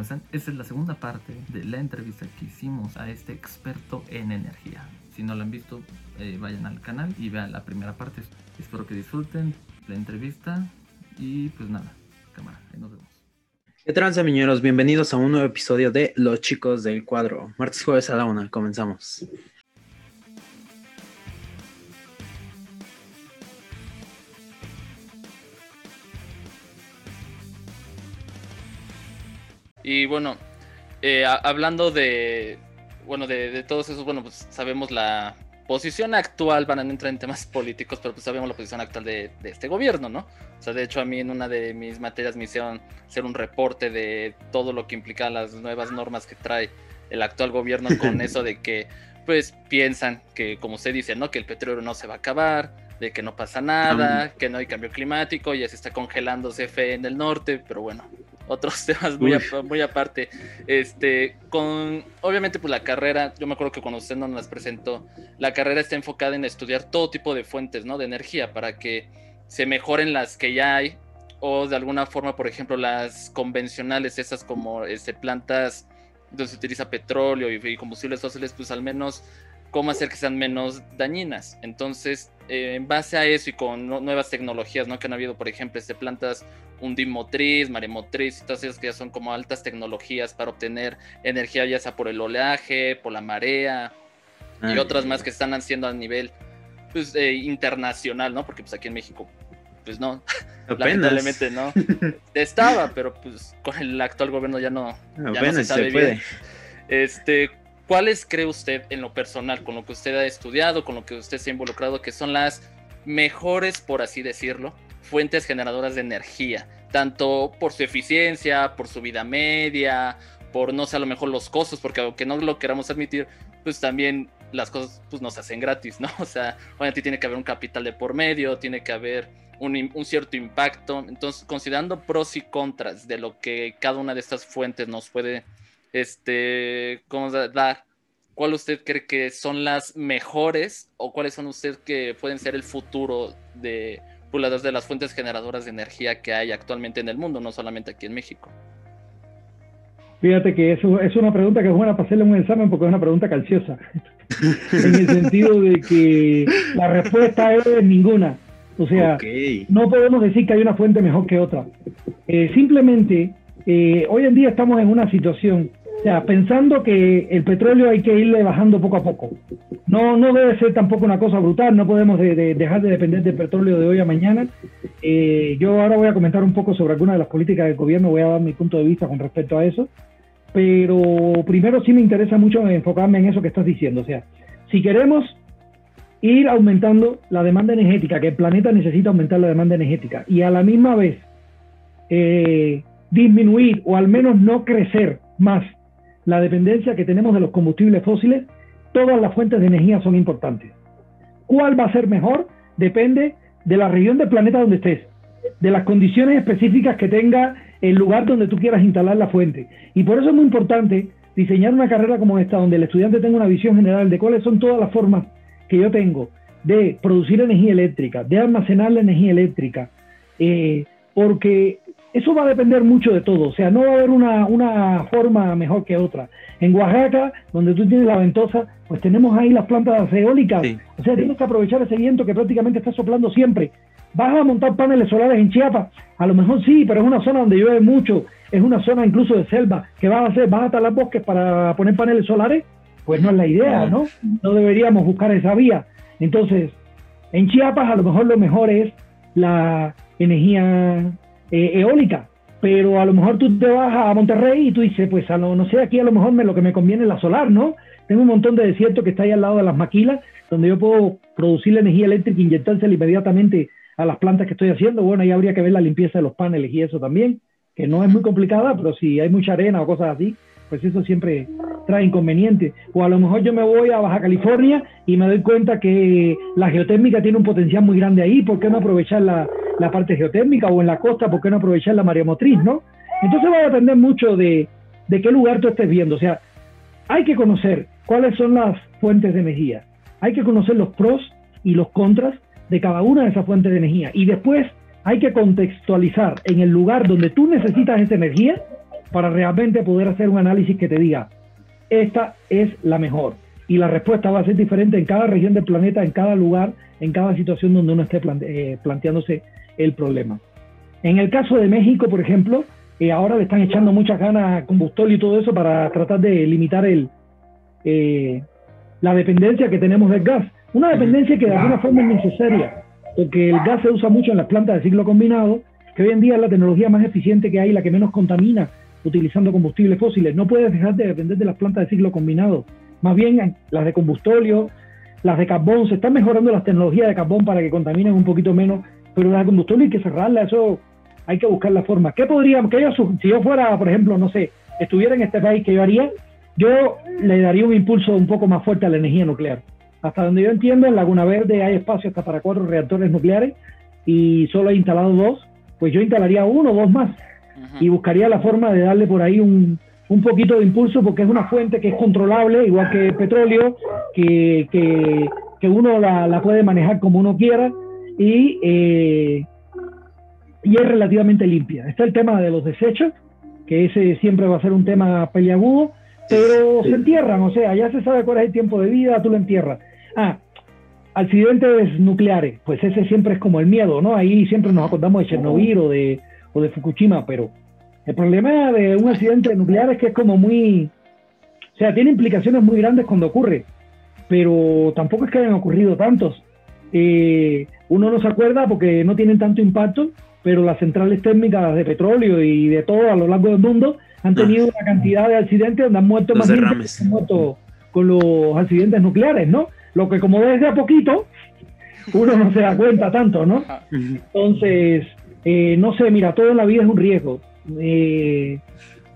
Esta es la segunda parte de la entrevista que hicimos a este experto en energía. Si no lo han visto, eh, vayan al canal y vean la primera parte. Espero que disfruten la entrevista y pues nada, cámara, ahí nos vemos. ¿Qué tranza, miñeros? Bienvenidos a un nuevo episodio de Los Chicos del Cuadro. Martes, jueves a la una, comenzamos. Y bueno, eh, a- hablando de, bueno, de, de todos esos, bueno, pues sabemos la posición actual, van a entrar en temas políticos, pero pues sabemos la posición actual de, de este gobierno, ¿no? O sea, de hecho a mí en una de mis materias me hicieron hacer un reporte de todo lo que implica las nuevas normas que trae el actual gobierno con eso de que, pues, piensan que, como usted dice, ¿no? Que el petróleo no se va a acabar, de que no pasa nada, que no hay cambio climático, ya se está congelando CFE en el norte, pero bueno, otros temas muy, Uy. apa- muy aparte. Este, con, obviamente, pues la carrera, yo me acuerdo que cuando usted nos las presentó, la carrera está enfocada en estudiar todo tipo de fuentes, ¿no? De energía para que se mejoren las que ya hay o de alguna forma, por ejemplo, las convencionales, esas como este, plantas donde se utiliza petróleo y, y combustibles fósiles, pues al menos cómo hacer que sean menos dañinas. Entonces, eh, en base a eso y con nu- nuevas tecnologías, ¿no? Que han habido, por ejemplo, este, plantas undimotriz, maremotriz y todas esas que ya son como altas tecnologías para obtener energía, ya sea por el oleaje, por la marea y Ah, otras más que están haciendo a nivel pues, eh, internacional, ¿no? Porque pues aquí en México, pues no, Apenas. lamentablemente no. Estaba, pero pues con el actual gobierno ya no, ya no se sabe se puede. bien. Este, ¿cuáles cree usted en lo personal, con lo que usted ha estudiado, con lo que usted se ha involucrado, que son las mejores, por así decirlo, fuentes generadoras de energía? Tanto por su eficiencia, por su vida media, por no sé, a lo mejor los costos, porque aunque no lo queramos admitir, pues también las cosas pues nos hacen gratis, ¿no? O sea, obviamente tiene que haber un capital de por medio, tiene que haber un, cierto impacto. Entonces, considerando pros y contras de lo que cada una de estas fuentes nos puede este, ¿cómo dar? ¿Cuál usted cree que son las mejores o cuáles son usted que pueden ser el futuro de, pues, las- de las fuentes generadoras de energía que hay actualmente en el mundo, no solamente aquí en México? Fíjate que eso es una pregunta que es buena para hacerle un examen porque es una pregunta calciosa. en el sentido de que la respuesta es ninguna. O sea, no podemos decir que hay una fuente mejor que otra. Eh, simplemente, eh, hoy en día estamos en una situación, pensando que el petróleo hay que irle bajando poco a poco. No, no debe ser tampoco una cosa brutal, no podemos de- de- dejar de depender del petróleo de hoy a mañana. Eh, yo ahora voy a comentar un poco sobre algunas de las políticas del gobierno, voy a dar mi punto de vista con respecto a eso. Pero primero sí me interesa mucho enfocarme en eso que estás diciendo. O sea, si queremos ir aumentando la demanda energética, que el planeta necesita aumentar la demanda energética, y a la misma vez eh, disminuir o al menos no crecer más la dependencia que tenemos de los combustibles fósiles, todas las fuentes de energía son importantes. ¿Cuál va a ser mejor? Depende de la región del planeta donde estés, de las condiciones específicas que tenga el lugar donde tú quieras instalar la fuente. Y por eso es muy importante diseñar una carrera como esta, donde el estudiante tenga una visión general de cuáles son todas las formas que yo tengo de producir energía eléctrica, de almacenar la energía eléctrica, eh, porque eso va a depender mucho de todo, o sea, no va a haber una, una forma mejor que otra. En Oaxaca, donde tú tienes la ventosa, pues tenemos ahí las plantas eólicas, Sí. o sea, tienes que aprovechar ese viento que prácticamente está soplando siempre. ¿Vas a montar paneles solares en Chiapas? A lo mejor sí, pero es una zona donde llueve mucho, es una zona incluso de selva. ¿Qué vas a hacer? ¿Vas a talar bosques para poner paneles solares? Pues no es la idea, ¿no? No deberíamos buscar esa vía. Entonces, en Chiapas a lo mejor lo mejor es la energía eh, eólica, pero a lo mejor tú te vas a Monterrey y tú dices, pues a lo, no sé, aquí a lo mejor me, lo que me conviene es la solar, ¿no? Tengo un montón de desierto que está ahí al lado de las maquilas, donde yo puedo producir la energía eléctrica e inyectársela inmediatamente a las plantas que estoy haciendo. Bueno, ahí habría que ver la limpieza de los paneles y eso también, que no es muy complicada, pero si hay mucha arena o cosas así, pues eso siempre trae inconvenientes. O a lo mejor yo me voy a Baja California y me doy cuenta que la geotérmica tiene un potencial muy grande ahí, ¿por qué no aprovechar la, la parte geotérmica? O en la costa, ¿por qué no aprovechar la maremotriz, no? Entonces va a depender mucho de, de qué lugar tú estés viendo. O sea, hay que conocer cuáles son las fuentes de energía. Hay que conocer los pros y los contras de cada una de esas fuentes de energía. Y después hay que contextualizar en el lugar donde tú necesitas esa energía para realmente poder hacer un análisis que te diga, esta es la mejor. Y la respuesta va a ser diferente en cada región del planeta, en cada lugar, en cada situación donde uno esté eh, planteándose el problema. En el caso de México, por ejemplo, eh, ahora le están echando muchas ganas a combustóleo y todo eso para tratar de limitar eh, la dependencia que tenemos del gas. Una dependencia que de alguna forma es necesaria, porque el gas se usa mucho en las plantas de ciclo combinado, que hoy en día es la tecnología más eficiente que hay, la que menos contamina utilizando combustibles fósiles. No puedes dejar de depender de las plantas de ciclo combinado. Más bien las de combustóleo, las de carbón, se están mejorando las tecnologías de carbón para que contaminen un poquito menos, pero las de combustóleo hay que cerrarla, eso hay que buscar la forma. ¿Qué podríamos, que yo, si yo fuera, por ejemplo, no sé, estuviera en este país, ¿qué yo haría? Yo le daría un impulso un poco más fuerte a la energía nuclear. Hasta donde yo entiendo, en Laguna Verde hay espacio hasta para cuatro reactores nucleares y solo he instalado dos, pues yo instalaría uno o dos más y buscaría la forma de darle por ahí un, un poquito de impulso porque es una fuente que es controlable, igual que el petróleo, que, que, que uno la, la, puede manejar como uno quiera y, eh, y es relativamente limpia. Está el tema de los desechos, que ese siempre va a ser un tema peliagudo, pero se entierran, o sea, ya se sabe cuál es el tiempo de vida, tú lo entierras. Ah, accidentes nucleares, pues ese siempre es como el miedo, ¿no? Ahí siempre nos acordamos de Chernobyl o de, o de Fukushima, pero el problema de un accidente nuclear es que es como muy, o sea, tiene implicaciones muy grandes cuando ocurre, pero tampoco es que hayan ocurrido tantos. Eh, uno no se acuerda porque no tienen tanto impacto, pero las centrales térmicas de petróleo y de todo a lo largo del mundo han ah. tenido una cantidad de accidentes donde han muerto más gente que han muerto con los accidentes nucleares, ¿no? Lo que como desde a poquito, uno no se da cuenta tanto, ¿no? Entonces, eh, no sé, mira, todo en la vida es un riesgo. Eh,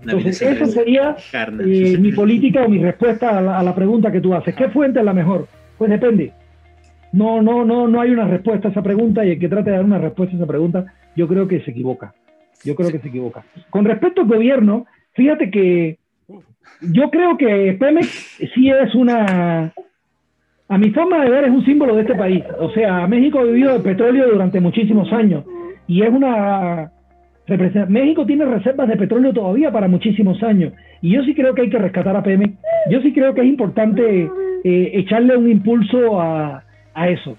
entonces, esa sería eh, mi política o mi respuesta a la, pregunta que tú haces. ¿Qué fuente es la mejor? Pues depende. No, no, no, no hay una respuesta a esa pregunta y el que trate de dar una respuesta a esa pregunta, yo creo que se equivoca. Yo creo que se equivoca. Con respecto al gobierno, fíjate que yo creo que Pemex sí es una, a mi forma de ver, es un símbolo de este país. O sea, México ha vivido de petróleo durante muchísimos años y es una México tiene reservas de petróleo todavía para muchísimos años y yo sí creo que hay que rescatar a Pemex. Yo sí creo que es importante eh, echarle un impulso a, a eso.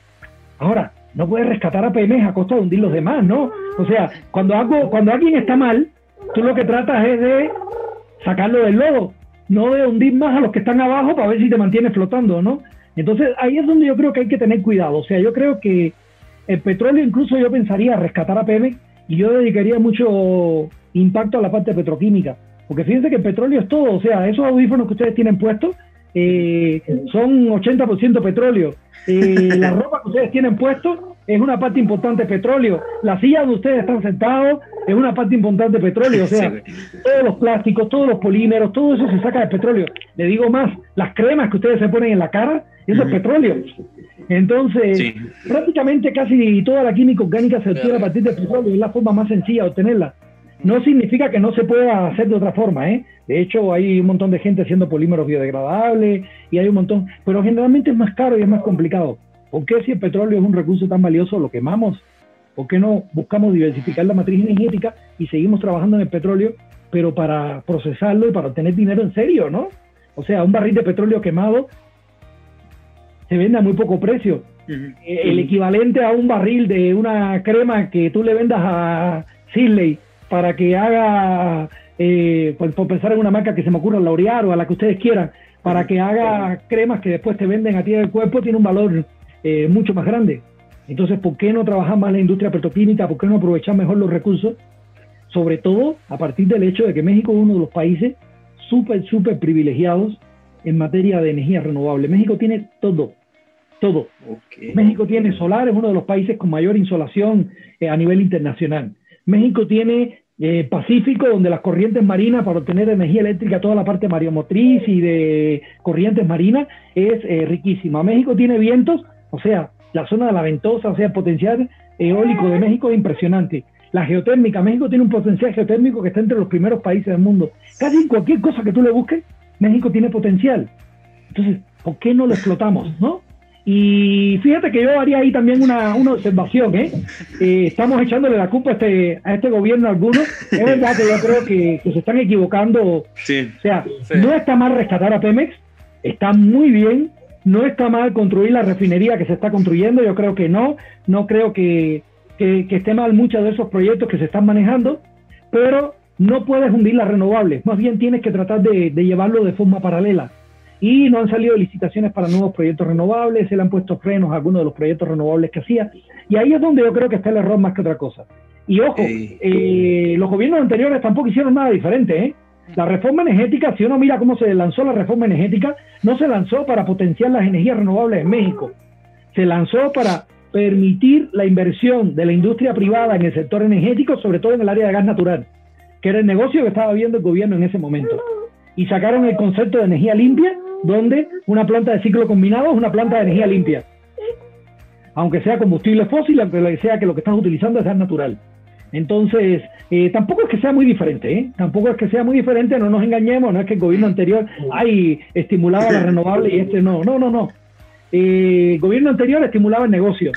Ahora, no puedes rescatar a Pemex a costa de hundir los demás, ¿no? O sea, cuando, cuando alguien está mal, tú lo que tratas es de sacarlo del lodo, no de hundir más a los que están abajo para ver si te mantienes flotando, ¿no? Entonces ahí es donde yo creo que hay que tener cuidado. O sea, yo creo que el petróleo incluso yo pensaría rescatar a Pemex y yo dedicaría mucho impacto a la parte petroquímica. Porque fíjense que el petróleo es todo. O sea, esos audífonos que ustedes tienen puestos eh, son 80% petróleo. Eh, la ropa que ustedes tienen puesto es una parte importante de petróleo. La silla donde ustedes están sentados es una parte importante de petróleo. O sea, todos los plásticos, todos los polímeros, todo eso se saca de petróleo. Le digo más, las cremas que ustedes se ponen en la cara, eso es petróleo. Entonces, prácticamente casi toda la química orgánica se obtiene a partir del petróleo. Es la forma más sencilla de obtenerla. No significa que no se pueda hacer de otra forma, ¿eh? De hecho, hay un montón de gente haciendo polímeros biodegradables y hay un montón, pero generalmente es más caro y es más complicado. ¿Por qué si el petróleo es un recurso tan valioso lo quemamos? ¿Por qué no buscamos diversificar la matriz energética y seguimos trabajando en el petróleo, pero para procesarlo y para obtener dinero en serio, ¿no? O sea, un barril de petróleo quemado se vende a muy poco precio. Eh, el equivalente a un barril de una crema que tú le vendas a Sisley para que haga, eh, por, pensar en una marca que se me ocurra, L'Oreal o a la que ustedes quieran, para que haga cremas que después te venden a ti del cuerpo, tiene un valor eh, mucho más grande. Entonces, ¿por qué no trabajar más la industria petroquímica? ¿Por qué no aprovechar mejor los recursos? Sobre todo a partir del hecho de que México es uno de los países súper, súper privilegiados en materia de energía renovable. México tiene todo, todo. México tiene solar, es uno de los países con mayor insolación eh, a nivel internacional. México tiene eh, Pacífico, donde las corrientes marinas para obtener energía eléctrica, toda la parte mareomotriz y de corrientes marinas es eh, riquísima. México tiene vientos, o sea, la zona de la ventosa, o sea, el potencial eólico de México es impresionante. La geotérmica, México tiene un potencial geotérmico que está entre los primeros países del mundo. Casi en cualquier cosa que tú le busques, México tiene potencial. Entonces, ¿por qué no lo explotamos, no? Y fíjate que yo haría ahí también una, una observación, ¿eh? ¿eh? Estamos echándole la culpa a este, a este gobierno algunos. Es verdad que yo creo que, que se están equivocando. Sí. O sea, no está mal rescatar a Pemex, está muy bien. No está mal construir la refinería que se está construyendo, yo creo que no. No creo que, que, que esté mal muchos de esos proyectos que se están manejando, pero no puedes hundir las renovables. Más bien tienes que tratar de, de llevarlo de forma paralela y no han salido licitaciones para nuevos proyectos renovables, se le han puesto frenos a algunos de los proyectos renovables que hacía, y ahí es donde yo creo que está el error más que otra cosa. Y ojo, eh, los gobiernos anteriores tampoco hicieron nada diferente, ¿eh? La reforma energética, si uno mira cómo se lanzó la reforma energética, no se lanzó para potenciar las energías renovables en México, se lanzó para permitir la inversión de la industria privada en el sector energético, sobre todo en el área de gas natural, que era el negocio que estaba viendo el gobierno en ese momento. Y sacaron el concepto de energía limpia donde una planta de ciclo combinado es una planta de energía limpia. Aunque sea combustible fósil, aunque sea que lo que estás utilizando es gas natural. Entonces, eh, tampoco es que sea muy diferente, ¿eh? Tampoco es que sea muy diferente, no nos engañemos, no es que el gobierno anterior hay estimulaba la renovable y este no, no, no, no. Eh, el gobierno anterior estimulaba el negocio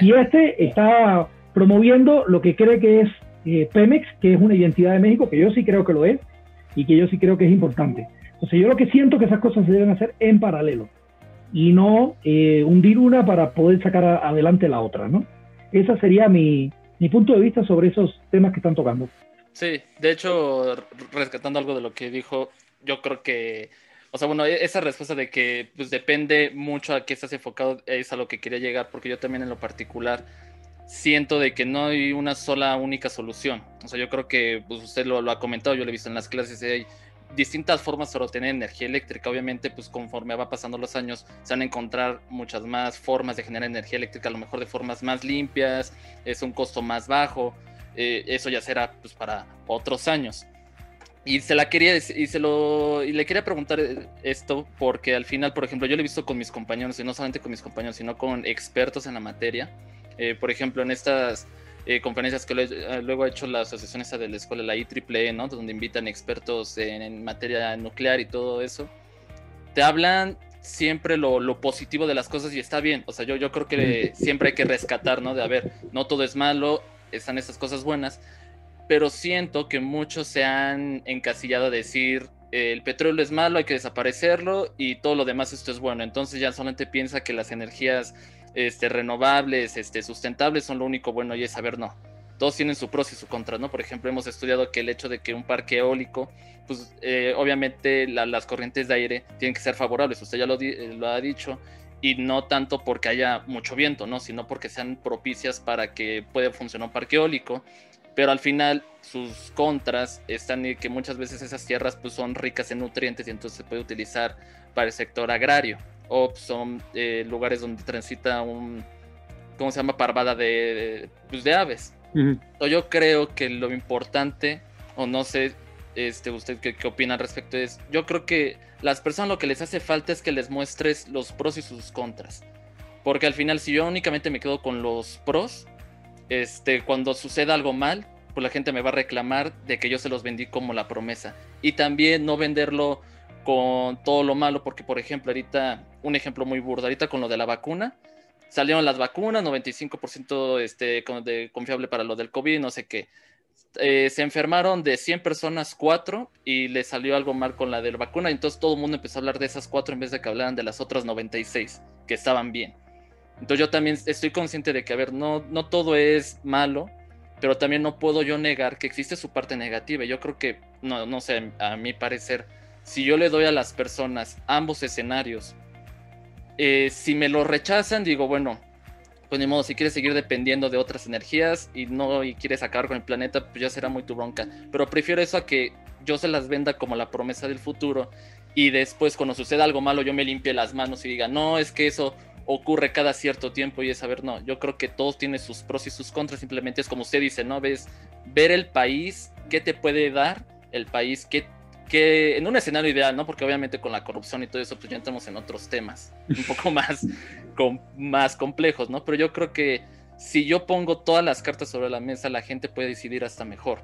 y este está promoviendo lo que cree que es Pemex, que es una identidad de México, que yo sí creo que lo es y que yo sí creo que es importante. Entonces yo lo que siento que esas cosas se deben hacer en paralelo y no eh, hundir una para poder sacar adelante la otra, ¿no? Ese sería mi, mi punto de vista sobre esos temas que están tocando. Sí, de hecho, rescatando algo de lo que dijo, yo creo que, o sea, bueno, e-, esa respuesta de que pues depende mucho a qué estás enfocado es a lo que quería llegar, porque yo también en lo particular siento de que no hay una sola única solución. O sea, yo creo que pues, usted lo, lo ha comentado, yo lo he visto en las clases, hay distintas formas para obtener energía eléctrica. Obviamente, pues conforme va pasando los años, se van a encontrar muchas más formas de generar energía eléctrica, a lo mejor de formas más limpias, es un costo más bajo. Eh, eso ya será pues para otros años. Y se la quería y se lo y le quería preguntar eh, esto porque al final, por ejemplo, yo lo he visto con mis compañeros y no solamente con mis compañeros, sino con expertos en la materia. Eh, por ejemplo, en estas eh, conferencias que eh, luego ha hecho la asociación esa de la escuela, la IEEE, ¿no? Donde invitan expertos en, materia nuclear y todo eso. Te hablan siempre lo, lo, positivo de las cosas y está bien. O sea, yo, yo creo que siempre hay que rescatar, ¿no? De, a ver, no todo es malo, están esas cosas buenas, pero siento que muchos se han encasillado a decir, el petróleo es malo, hay que desaparecerlo y todo lo demás esto es bueno. Entonces ya solamente piensa que las energías este, renovables, este, sustentables son lo único bueno y es saber no. Todos tienen su pros y su contra, ¿no? Por ejemplo, hemos estudiado que el hecho de que un parque eólico, pues eh, obviamente las corrientes de aire tienen que ser favorables, usted ya lo, eh, lo ha dicho, y no tanto porque haya mucho viento, ¿no? Sino porque sean propicias para que pueda funcionar un parque eólico pero al final sus contras están en que muchas veces esas tierras pues son ricas en nutrientes y entonces se puede utilizar para el sector agrario o son eh, lugares donde transita un, ¿cómo se llama? Parvada de, pues, de aves. Yo creo que lo importante, o no sé, este, usted qué, qué opina al respecto, es, yo creo que las personas lo que les hace falta es que les muestres los pros y sus contras. Porque al final, si yo únicamente me quedo con los pros, este, cuando suceda algo mal, pues la gente me va a reclamar de que yo se los vendí como la promesa. Y también no venderlo con todo lo malo, porque por ejemplo, ahorita, un ejemplo muy burdo, con lo de la vacuna, salieron las vacunas, 95% este, de confiable para lo del COVID, no sé qué. Eh, se enfermaron de 100 personas, 4, y le salió algo mal con la de la vacuna, entonces todo el mundo empezó a hablar de esas 4 en vez de que hablaran de las otras 96, que estaban bien. Entonces yo también estoy consciente de que, a ver, no, no todo es malo, pero también no puedo yo negar que existe su parte negativa. Yo creo que, no, no sé, a mi parecer, si yo le doy a las personas ambos escenarios, eh, si me lo rechazan, digo, bueno, pues ni modo, si quieres seguir dependiendo de otras energías y no y quieres acabar con el planeta, pues ya será muy tu bronca. Pero prefiero eso a que yo se las venda como la promesa del futuro y después cuando suceda algo malo yo me limpie las manos y diga, no, es que eso ocurre cada cierto tiempo y es saber, no, yo creo que todos tienen sus pros y sus contras, simplemente es como usted dice, ¿no? Ves, ver el país, qué te puede dar el país, qué, que en un escenario ideal, ¿no? Porque obviamente con la corrupción y todo eso, pues ya entramos en otros temas un poco más, con, más complejos, ¿no? Pero yo creo que si yo pongo todas las cartas sobre la mesa, la gente puede decidir hasta mejor,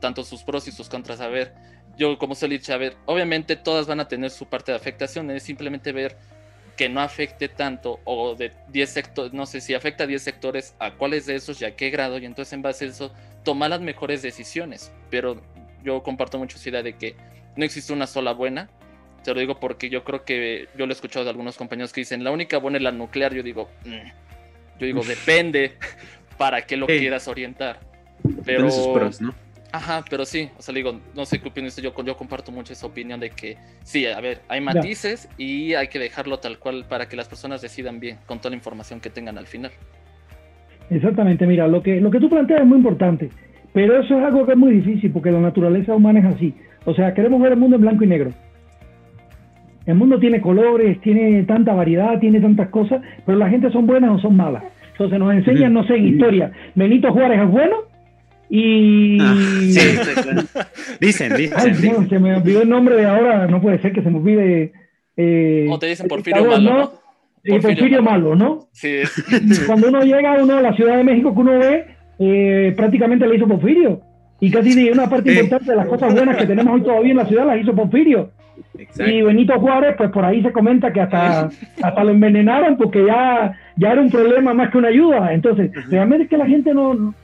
tanto sus pros y sus contras. A ver, yo como se a ver, obviamente todas van a tener su parte de afectación, es simplemente ver que no afecte tanto o de 10 sectores, no sé si afecta a 10 sectores, a cuáles de esos y a qué grado y entonces en base a eso tomar las mejores decisiones. Pero yo comparto mucho esa idea de que no existe una sola buena. Te lo digo porque yo creo que yo lo he escuchado de algunos compañeros que dicen la única buena es la nuclear. Yo digo, mm". yo digo, depende para qué lo quieras orientar. Pero, ¿no? Ajá, pero sí, o sea, digo, no sé qué opinas, yo, yo comparto mucho esa opinión de que sí, a ver, hay matices y hay que dejarlo tal cual para que las personas decidan bien con toda la información que tengan al final. Exactamente, mira, lo que, lo que tú planteas es muy importante, pero eso es algo que es muy difícil porque la naturaleza humana es así. O sea, queremos ver el mundo en blanco y negro. El mundo tiene colores, tiene tanta variedad, tiene tantas cosas, pero la gente son buenas o son malas. Entonces nos enseñan, no sé, en historia, Benito Juárez es bueno y. Ah, sí, dicen, dicen. se me olvidó el nombre de ahora, no puede ser que se me olvide. Eh, o te dicen Porfirio Malo. ¿no? Porfirio, Malo, ¿no? Sí. Cuando uno llega uno a la Ciudad de México que uno ve, eh, prácticamente le hizo Porfirio. Y casi una parte importante de las cosas buenas que tenemos hoy todavía en la ciudad las hizo Porfirio. Y Benito Juárez, pues por ahí se comenta que hasta, hasta lo envenenaron porque ya, ya era un problema más que una ayuda. Entonces, realmente es que la gente no,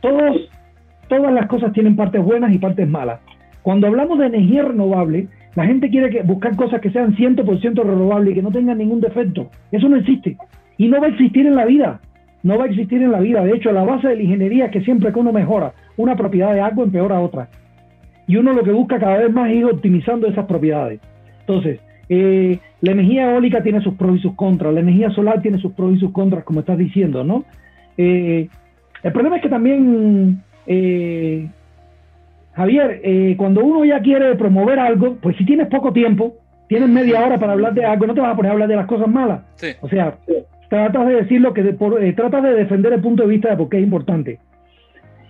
todos, todas las cosas tienen partes buenas y partes malas. Cuando hablamos de energía renovable, la gente quiere buscar cosas que sean 100% renovables y que no tengan ningún defecto. Eso no existe. Y no va a existir en la vida. No va a existir en la vida. De hecho, la base de la ingeniería es que siempre que uno mejora una propiedad de algo, empeora otra. Y uno lo que busca cada vez más es ir optimizando esas propiedades. Entonces, eh, la energía eólica tiene sus pros y sus contras, la energía solar tiene sus pros y sus contras, como estás diciendo, ¿no? Eh, el problema es que también, eh, Javier, cuando uno ya quiere promover algo, pues si tienes poco tiempo, tienes media hora para hablar de algo, no te vas a poner a hablar de las cosas malas. O sea, tratas de decir lo que, eh, tratas de defender el punto de vista de por qué es importante.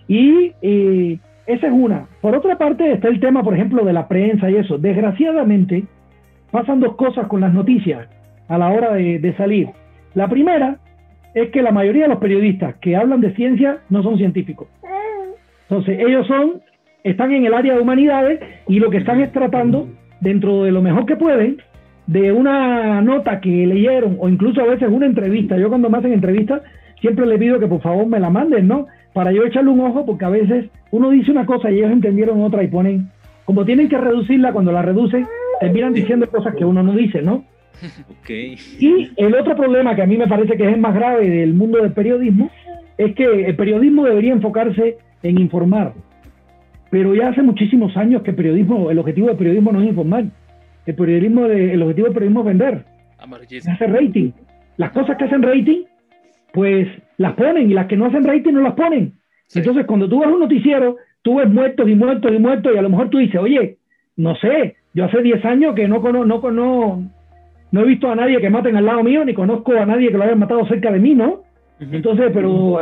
Y esa es una. Por otra parte está el tema, por ejemplo, de la prensa y eso. Desgraciadamente, pasan dos cosas con las noticias a la hora de salir. La primera es que la mayoría de los periodistas que hablan de ciencia no son científicos. Entonces, ellos son, están en el área de humanidades y lo que están es tratando, dentro de lo mejor que pueden, de una nota que leyeron o incluso a veces una entrevista. Yo cuando me hacen entrevistas siempre les pido que por favor me la manden, ¿no? Para yo echarle un ojo porque a veces uno dice una cosa y ellos entendieron otra y ponen, como tienen que reducirla, cuando la reducen, terminan diciendo cosas que uno no dice, ¿no? Y el otro problema que a mí me parece que es el más grave del mundo del periodismo es que el periodismo debería enfocarse en informar. Pero ya hace muchísimos años que el periodismo, el objetivo del periodismo no es informar. El periodismo, el objetivo del periodismo es vender. Hacer rating. Las cosas que hacen rating, pues las ponen y las que no hacen rating no las ponen. Entonces, cuando tú ves un noticiero, tú ves muertos y muertos y muertos y a lo mejor tú dices, oye, no sé, yo hace 10 años que no, no, no, no, no he visto a nadie que maten al lado mío, ni conozco a nadie que lo hayan matado cerca de mí, ¿no? Entonces, pero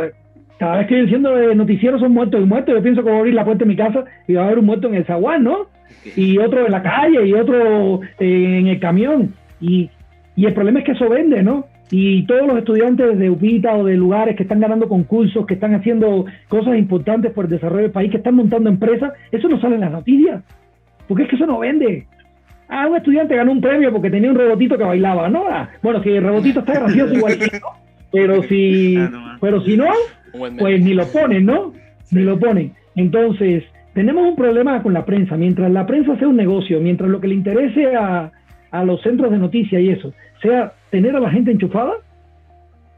cada vez que estoy diciendo de noticieros son muertos y muertos, yo pienso que voy a abrir la puerta de mi casa y va a haber un muerto en el zaguán, ¿no? Y otro en la calle y otro eh, en el camión. Y, y el problema es que eso vende, ¿no? Y todos los estudiantes de UPITA o de lugares que están ganando concursos, que están haciendo cosas importantes por el desarrollo del país, que están montando empresas, eso no sale en las noticias. Porque es que eso no vende. Ah, un estudiante ganó un premio porque tenía un robotito que bailaba, ¿no? Ah, bueno, si el robotito está gracioso igual que no, pero si, ah, pero si no, pues ni lo ponen, ¿no? Ni lo ponen. Entonces, tenemos un problema con la prensa. Mientras la prensa sea un negocio, mientras lo que le interese a, a los centros de noticias y eso sea tener a la gente enchufada,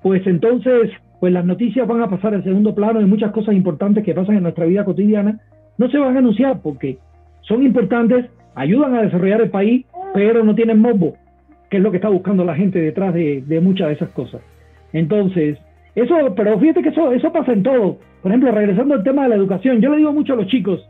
pues entonces, pues las noticias van a pasar al segundo plano y muchas cosas importantes que pasan en nuestra vida cotidiana no se van a anunciar porque son importantes, ayudan a desarrollar el país, pero no tienen mobo, que es lo que está buscando la gente detrás de, muchas de esas cosas. Entonces, eso, pero fíjate que eso, eso pasa en todo. Por ejemplo, regresando al tema de la educación, yo le digo mucho a los chicos,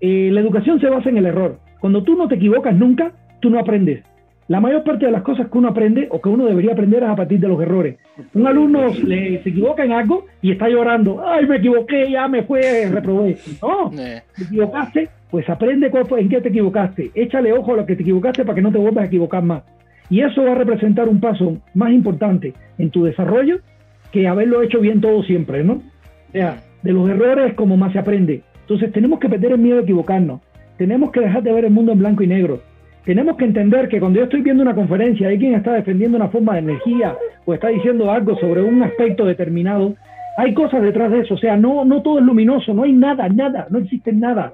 eh, la educación se basa en el error. Cuando tú no te equivocas nunca, tú no aprendes. La mayor parte de las cosas que uno aprende o que uno debería aprender es a partir de los errores. Un alumno le, se equivoca en algo y está llorando, ay, me equivoqué, ya me fue, reprobé. No, eh. te equivocaste, pues aprende cuál en qué te equivocaste. Échale ojo a lo que te equivocaste para que no te vuelvas a equivocar más. Y eso va a representar un paso más importante en tu desarrollo que haberlo hecho bien todo siempre, ¿no? O sea, de los errores como más se aprende. Entonces tenemos que perder el miedo a equivocarnos. Tenemos que dejar de ver el mundo en blanco y negro. tenemos que entender que cuando yo estoy viendo una conferencia, hay quien está defendiendo una forma de energía o está diciendo algo sobre un aspecto determinado, hay cosas detrás de eso. O sea, no, no todo es luminoso, no hay nada, nada, no existe nada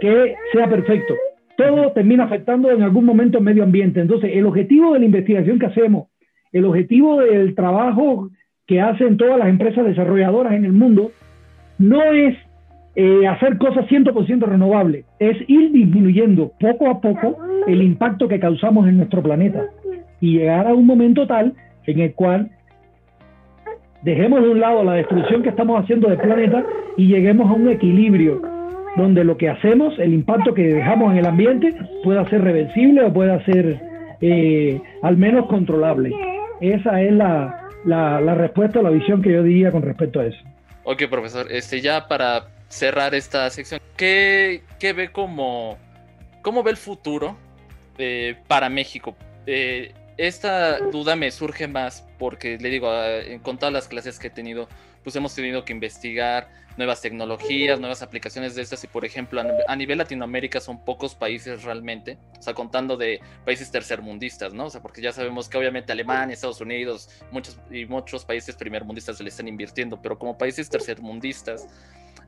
que sea perfecto. Todo termina afectando en algún momento el medio ambiente. Entonces, el objetivo de la investigación que hacemos, el objetivo del trabajo que hacen todas las empresas desarrolladoras en el mundo, no es eh, hacer cosas 100% renovables, es ir disminuyendo poco a poco el impacto que causamos en nuestro planeta y llegar a un momento tal en el cual dejemos de un lado la destrucción que estamos haciendo del planeta y lleguemos a un equilibrio donde lo que hacemos, el impacto que dejamos en el ambiente, pueda ser reversible o pueda ser eh, al menos controlable. Esa es la, la, la respuesta la visión que yo diría con respecto a eso. Ok, profesor, este ya para cerrar esta sección, ¿qué, qué ve como, cómo ve el futuro eh, para México? Eh, esta duda me surge más porque, le digo, con todas las clases que he tenido, pues hemos tenido que investigar nuevas tecnologías, nuevas aplicaciones de estas y por ejemplo a nivel Latinoamérica son pocos países realmente, o sea, contando de países tercermundistas, ¿no? O sea, porque ya sabemos que obviamente Alemania, Estados Unidos, muchos y muchos países primermundistas se le están invirtiendo, pero como países tercermundistas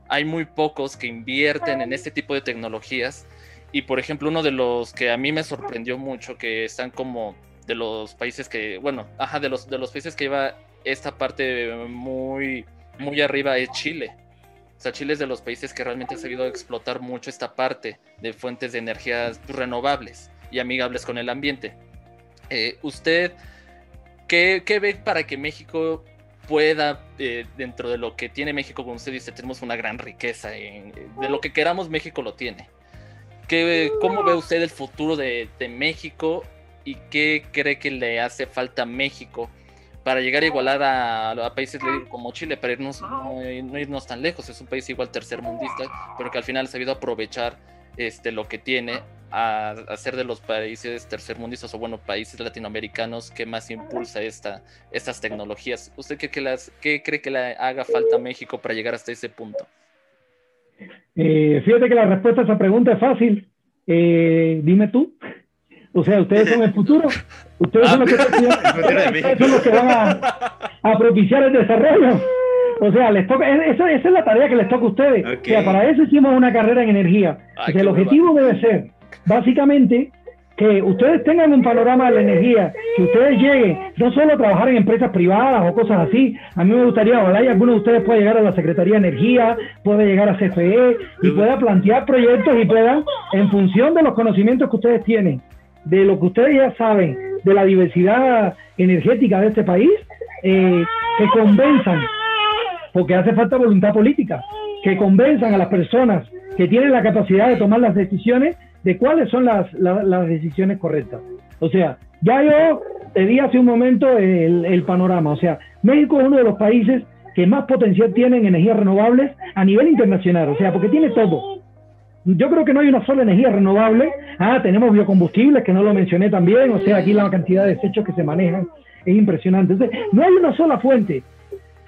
hay muy pocos que invierten en este tipo de tecnologías y por ejemplo uno de los que a mí me sorprendió mucho que están como de los países que, bueno, ajá, de los de los países que lleva esta parte muy muy arriba es Chile. O sea, Chile es de los países que realmente ha sabido explotar mucho esta parte de fuentes de energías renovables y amigables con el ambiente. Eh, ¿Usted qué, ve para que México pueda, eh, dentro de lo que tiene México, como usted dice, tenemos una gran riqueza, de lo que queramos México lo tiene? ¿Qué, ¿Cómo ve usted el futuro de, de México y qué cree que le hace falta a México para llegar a igualar a, países como Chile, para irnos, no, irnos tan lejos. Es un país igual tercermundista, pero que al final ha sabido aprovechar este, lo que tiene a, ser de los países tercermundistas o bueno, países latinoamericanos que más impulsa esta, estas tecnologías. ¿Usted qué cree que le haga falta a México para llegar hasta ese punto? Eh, fíjate que la respuesta a esa pregunta es fácil. Eh, dime tú. O sea, ustedes son el futuro. Ustedes son los que, van a, propiciar el desarrollo. O sea, les toca, esa, es la tarea que les toca a ustedes. O sea, para eso hicimos una carrera en energía. o sea, el objetivo debe ser, básicamente, que ustedes tengan un panorama de la energía, que ustedes lleguen, no solo a trabajar en empresas privadas o cosas así, a mí me gustaría, ojalá y alguno de ustedes pueda llegar a la Secretaría de Energía, puede llegar a CFE y pueda plantear proyectos y puedan, en función de los conocimientos que ustedes tienen, de lo que ustedes ya saben de la diversidad energética de este país, eh, que convenzan, porque hace falta voluntad política, que convenzan a las personas que tienen la capacidad de tomar las decisiones de cuáles son las, las, decisiones correctas. O sea, ya yo te di hace un momento el, el panorama, o sea, México es uno de los países que más potencial tiene en energías renovables a nivel internacional, o sea, porque tiene todo yo creo que no hay una sola energía renovable. Ah, tenemos biocombustibles, que no lo mencioné también, o sea, aquí la cantidad de desechos que se manejan es impresionante. Entonces, no hay una sola fuente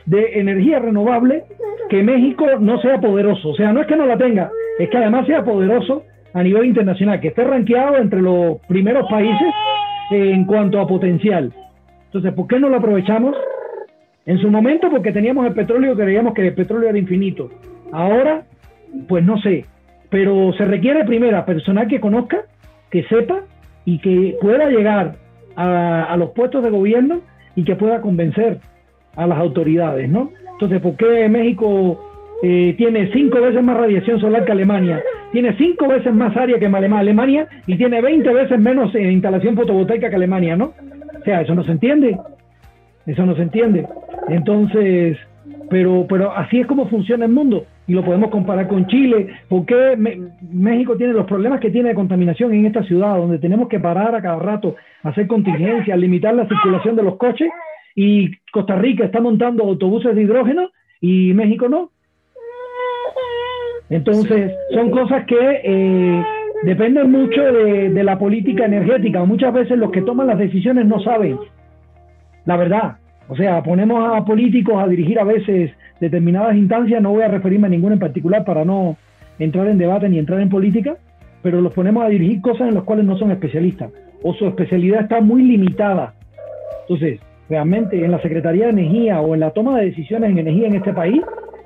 de energía renovable que México no sea poderoso. O sea, no es que no la tenga, es que además sea poderoso a nivel internacional, que esté rankeado entre los primeros países en cuanto a potencial. Entonces, ¿por qué no lo aprovechamos? En su momento, porque teníamos el petróleo, creíamos que el petróleo era infinito. Ahora, pues no sé, pero se requiere primero personal que conozca, que sepa y que pueda llegar a, los puestos de gobierno y que pueda convencer a las autoridades, ¿no? Entonces, ¿por qué México eh, tiene cinco veces más radiación solar que Alemania? Tiene cinco veces más área que Alemania y tiene 20 veces menos en instalación fotovoltaica que Alemania, ¿no? O sea, eso no se entiende. Eso no se entiende. Entonces, pero, pero así es como funciona el mundo y lo podemos comparar con Chile. ¿Por qué México tiene los problemas que tiene de contaminación en esta ciudad, donde tenemos que parar a cada rato, hacer contingencias, limitar la circulación de los coches? Y Costa Rica está montando autobuses de hidrógeno y México no. Entonces, son cosas que eh, dependen mucho de, de la política energética. Muchas veces los que toman las decisiones no saben la verdad. O sea, ponemos a políticos a dirigir a veces determinadas instancias, no voy a referirme a ninguna en particular para no entrar en debate ni entrar en política, pero los ponemos a dirigir cosas en las cuales no son especialistas o su especialidad está muy limitada. Entonces, realmente en la Secretaría de Energía o en la toma de decisiones en energía en este país,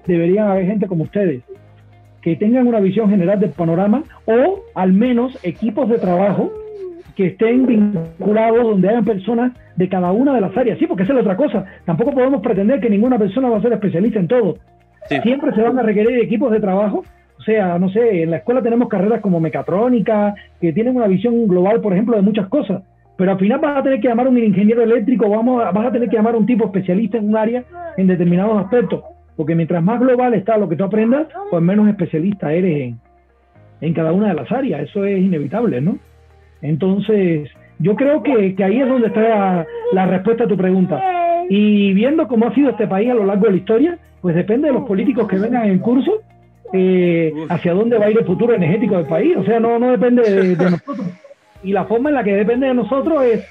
deberían haber gente como ustedes, que tengan una visión general del panorama o al menos equipos de trabajo que estén vinculados donde hayan personas de cada una de las áreas. Sí, porque esa es la otra cosa. Tampoco podemos pretender que ninguna persona va a ser especialista en todo. Siempre se van a requerir equipos de trabajo. O sea, no sé, en la escuela tenemos carreras como mecatrónica, que tienen una visión global, por ejemplo, de muchas cosas. Pero al final vas a tener que llamar a un ingeniero eléctrico, vamos vas a tener que llamar a un tipo especialista en un área en determinados aspectos. Porque mientras más global está lo que tú aprendas, pues menos especialista eres en, en cada una de las áreas. Eso es inevitable, ¿no? Entonces, yo creo que, ahí es donde está la, respuesta a tu pregunta. Y viendo cómo ha sido este país a lo largo de la historia, pues depende de los políticos que vengan en curso, eh, hacia dónde va a ir el futuro energético del país. O sea, no, no depende de, nosotros. Y la forma en la que depende de nosotros es,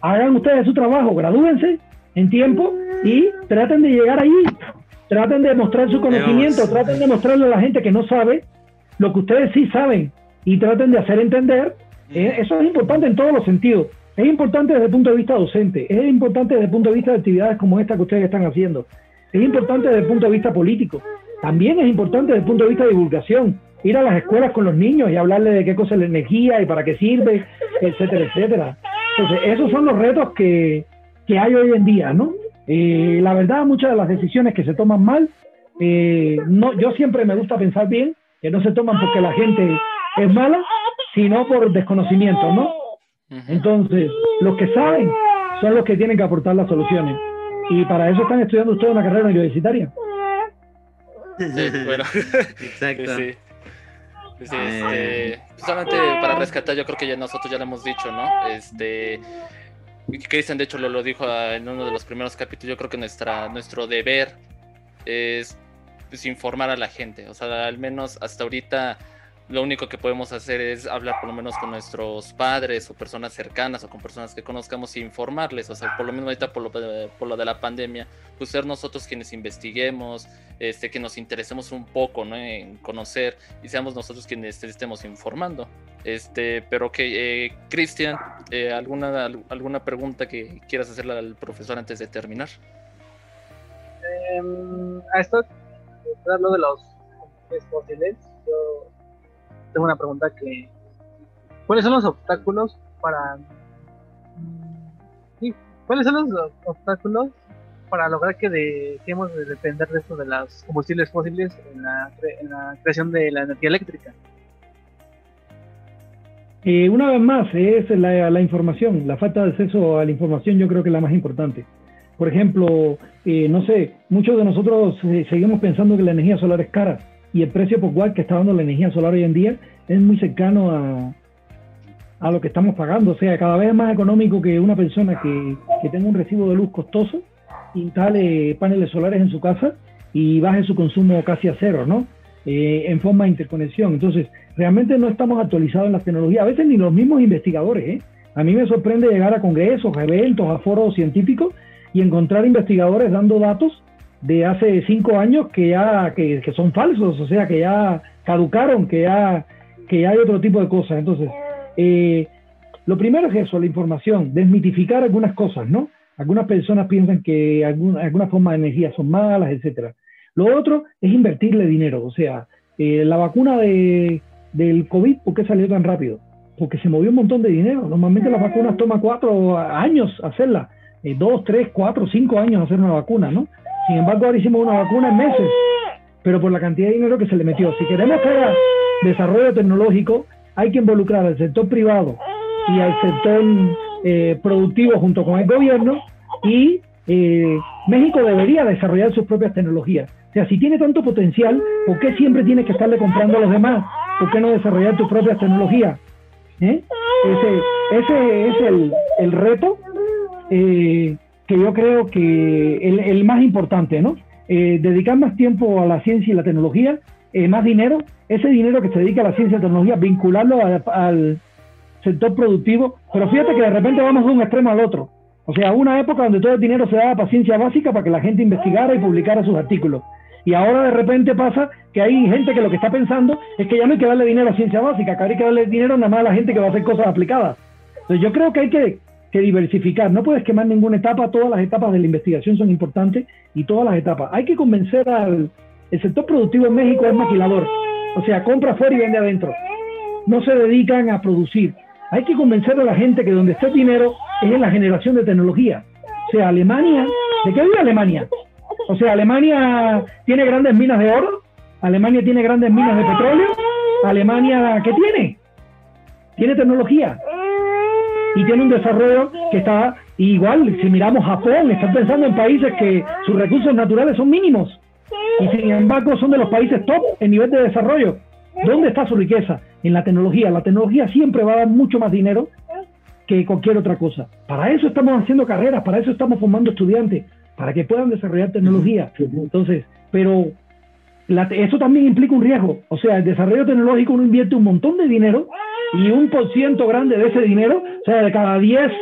hagan ustedes su trabajo, gradúense en tiempo y traten de llegar allí. Traten de mostrar su conocimiento, traten de mostrarle a la gente que no sabe lo que ustedes sí saben y traten de hacer entender eso es importante en todos los sentidos. Es importante desde el punto de vista docente, es importante desde el punto de vista de actividades como esta que ustedes están haciendo, es importante desde el punto de vista político, también es importante desde el punto de vista de divulgación, ir a las escuelas con los niños y hablarles de qué cosa es la energía y para qué sirve, etcétera, etcétera. Entonces, esos son los retos que, que hay hoy en día, ¿no? Eh, la verdad, muchas de las decisiones que se toman mal, eh, no, yo siempre me gusta pensar bien, que no se toman porque la gente es mala, sino por desconocimiento, ¿no? Entonces, los que saben son los que tienen que aportar las soluciones. Y para eso están estudiando ustedes una carrera universitaria. Sí, bueno. Exacto. Sí, sí. Eh. Este, solamente para rescatar, yo creo que ya nosotros ya lo hemos dicho, ¿no? Este, Cristian, de hecho, lo, lo dijo en uno de los primeros capítulos. Yo creo que nuestra, nuestro deber es pues, informar a la gente. O sea, al menos hasta ahorita lo único que podemos hacer es hablar por lo menos con nuestros padres o personas cercanas o con personas que conozcamos e informarles. O sea, por lo menos ahorita por lo, por lo de la pandemia, pues ser nosotros quienes investiguemos, este, que nos interesemos un poco ¿no? en conocer y seamos nosotros quienes estemos informando. Este, pero que, eh, Cristian, eh, ¿alguna, ¿alguna pregunta que quieras hacerle al profesor antes de terminar? Eh, a esto, lo de los fósiles, yo tengo una pregunta que ¿cuáles son los obstáculos para sí, cuáles son los obstáculos para lograr que dejemos de depender de esto de los combustibles fósiles en la, en la creación de la energía eléctrica? Eh, una vez más, es la, la, información, la falta de acceso a la información yo creo que es la más importante. Por ejemplo, eh, no sé, muchos de nosotros eh, seguimos pensando que la energía solar es cara y el precio por cual que está dando la energía solar hoy en día es muy cercano a, a lo que estamos pagando. O sea, cada vez es más económico que una persona que, que tenga un recibo de luz costoso instale paneles solares en su casa y baje su consumo casi a cero, ¿no? Eh, en forma de interconexión. Entonces, realmente no estamos actualizados en la tecnología. A veces ni los mismos investigadores. ¿eh? A mí me sorprende llegar a congresos, a eventos, a foros científicos y encontrar investigadores dando datos de hace cinco años que ya que, son falsos, o sea, que ya caducaron, que ya, que hay otro tipo de cosas. Entonces, eh, lo primero es eso, la información, desmitificar algunas cosas, ¿no? Algunas personas piensan que alguna, alguna forma de energía son malas, etcétera. Lo otro es invertirle dinero, o sea, eh, la vacuna de, del COVID, ¿por qué salió tan rápido? Porque se movió un montón de dinero. Normalmente las vacunas toman cuatro años hacerlas, eh, dos, tres, cuatro, cinco años hacer una vacuna, ¿no? Sin embargo, ahora hicimos una vacuna en meses, pero por la cantidad de dinero que se le metió. Si queremos que haya desarrollo tecnológico, hay que involucrar al sector privado y al sector eh, productivo junto con el gobierno y eh, México debería desarrollar sus propias tecnologías. O sea, si tiene tanto potencial, ¿por qué siempre tienes que estarle comprando a los demás? ¿Por qué no desarrollar tus propias tecnologías? ¿Eh? Ese, es el, reto que yo creo que el, más importante, ¿no? Eh, dedicar más tiempo a la ciencia y la tecnología, eh, más dinero, ese dinero que se dedica a la ciencia y la tecnología, vincularlo al sector productivo, pero fíjate que de repente vamos de un extremo al otro. O sea, una época donde todo el dinero se daba para ciencia básica para que la gente investigara y publicara sus artículos. Y ahora de repente pasa que hay gente que lo que está pensando es que ya no hay que darle dinero a ciencia básica, que hay que darle dinero nada más a la gente que va a hacer cosas aplicadas. Entonces yo creo que hay que, que diversificar, no puedes quemar ninguna etapa, todas las etapas de la investigación son importantes y todas las etapas. Hay que convencer al el sector productivo en México es maquilador, o sea, compra afuera y vende adentro. No se dedican a producir. Hay que convencer a la gente que donde está el dinero es en la generación de tecnología. O sea, Alemania, ¿de qué vive Alemania? O sea, Alemania tiene grandes minas de oro, Alemania tiene grandes minas de petróleo, Alemania, ¿qué tiene? Tiene tecnología y tiene un desarrollo que está igual, si miramos Japón, están pensando en países que sus recursos naturales son mínimos y sin embargo son de los países top en nivel de desarrollo. ¿Dónde está su riqueza? En la tecnología. La tecnología siempre va a dar mucho más dinero que cualquier otra cosa. Para eso estamos haciendo carreras, para eso estamos formando estudiantes, para que puedan desarrollar tecnología. Entonces, pero eso también implica un riesgo. O sea, el desarrollo tecnológico uno invierte un montón de dinero y un por ciento grande de ese dinero, o sea, de cada 10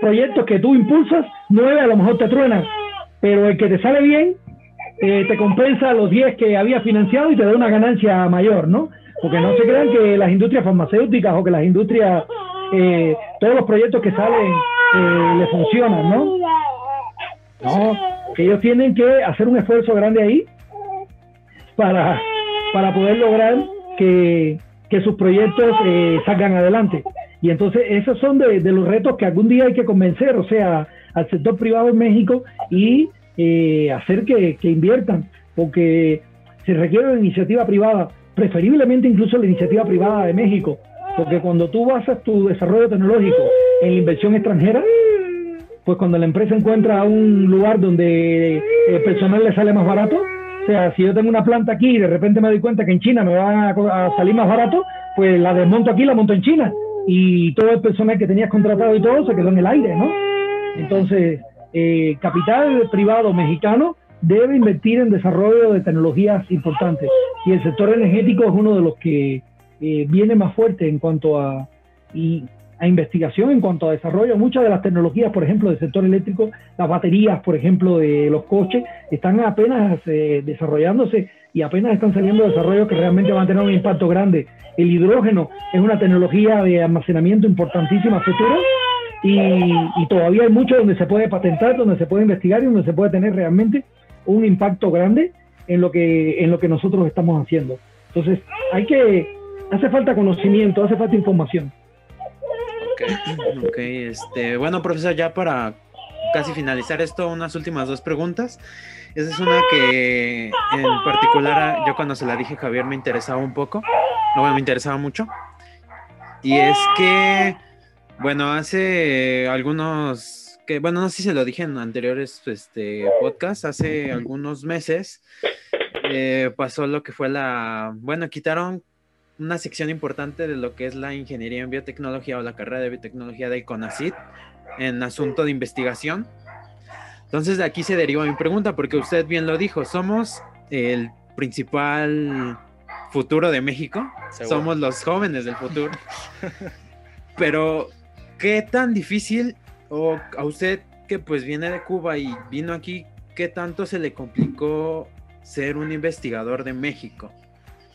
proyectos que tú impulsas, 9 a lo mejor te truenan. Pero el que te sale bien, eh, te compensa los 10 que había financiado y te da una ganancia mayor, ¿no? Porque no se crean que las industrias farmacéuticas o que las industrias, eh, todos los proyectos que salen eh, le funcionan, ¿no? No, ellos tienen que hacer un esfuerzo grande ahí para, para poder lograr que, que sus proyectos eh, salgan adelante. Y entonces esos son de, los retos que algún día hay que convencer, o sea, al sector privado en México y eh, hacer que, que, inviertan, porque se requiere una iniciativa privada, preferiblemente incluso la iniciativa privada de México, porque cuando tú basas tu desarrollo tecnológico en la inversión extranjera, pues cuando la empresa encuentra un lugar donde el personal le sale más barato, o sea, si yo tengo una planta aquí y de repente me doy cuenta que en China me va a, salir más barato, pues la desmonto aquí, la monto en China. Y todo el personal que tenías contratado y todo se quedó en el aire, ¿no? Entonces, eh, capital privado mexicano debe invertir en desarrollo de tecnologías importantes. Y el sector energético es uno de los que eh, viene más fuerte en cuanto a, a investigación en cuanto a desarrollo. Muchas de las tecnologías, por ejemplo, del sector eléctrico, las baterías, por ejemplo, de los coches, están apenas eh, desarrollándose y apenas están saliendo desarrollos que realmente van a tener un impacto grande. El hidrógeno es una tecnología de almacenamiento importantísima futura y, y todavía hay mucho donde se puede patentar, donde se puede investigar y donde se puede tener realmente un impacto grande en lo que, en lo que nosotros estamos haciendo. Entonces, hay que, hace falta conocimiento, hace falta información. Ok, este, bueno, profesor, ya para casi finalizar esto, unas últimas dos preguntas. Esa es una que en particular yo cuando se la dije a Javier me interesaba un poco, no, me interesaba mucho. Y es que, bueno, hace algunos, que bueno, no sé si se lo dije en anteriores este, podcasts, hace algunos meses eh, pasó lo que fue la, bueno, quitaron una sección importante de lo que es la ingeniería en biotecnología o la carrera de biotecnología del CONACIT en asunto de investigación. Entonces de aquí se deriva mi pregunta, porque usted bien lo dijo, somos el principal futuro de México, somos los jóvenes del futuro. Pero, ¿qué tan difícil, o a usted que pues viene de Cuba y vino aquí, qué tanto se le complicó ser un investigador de México?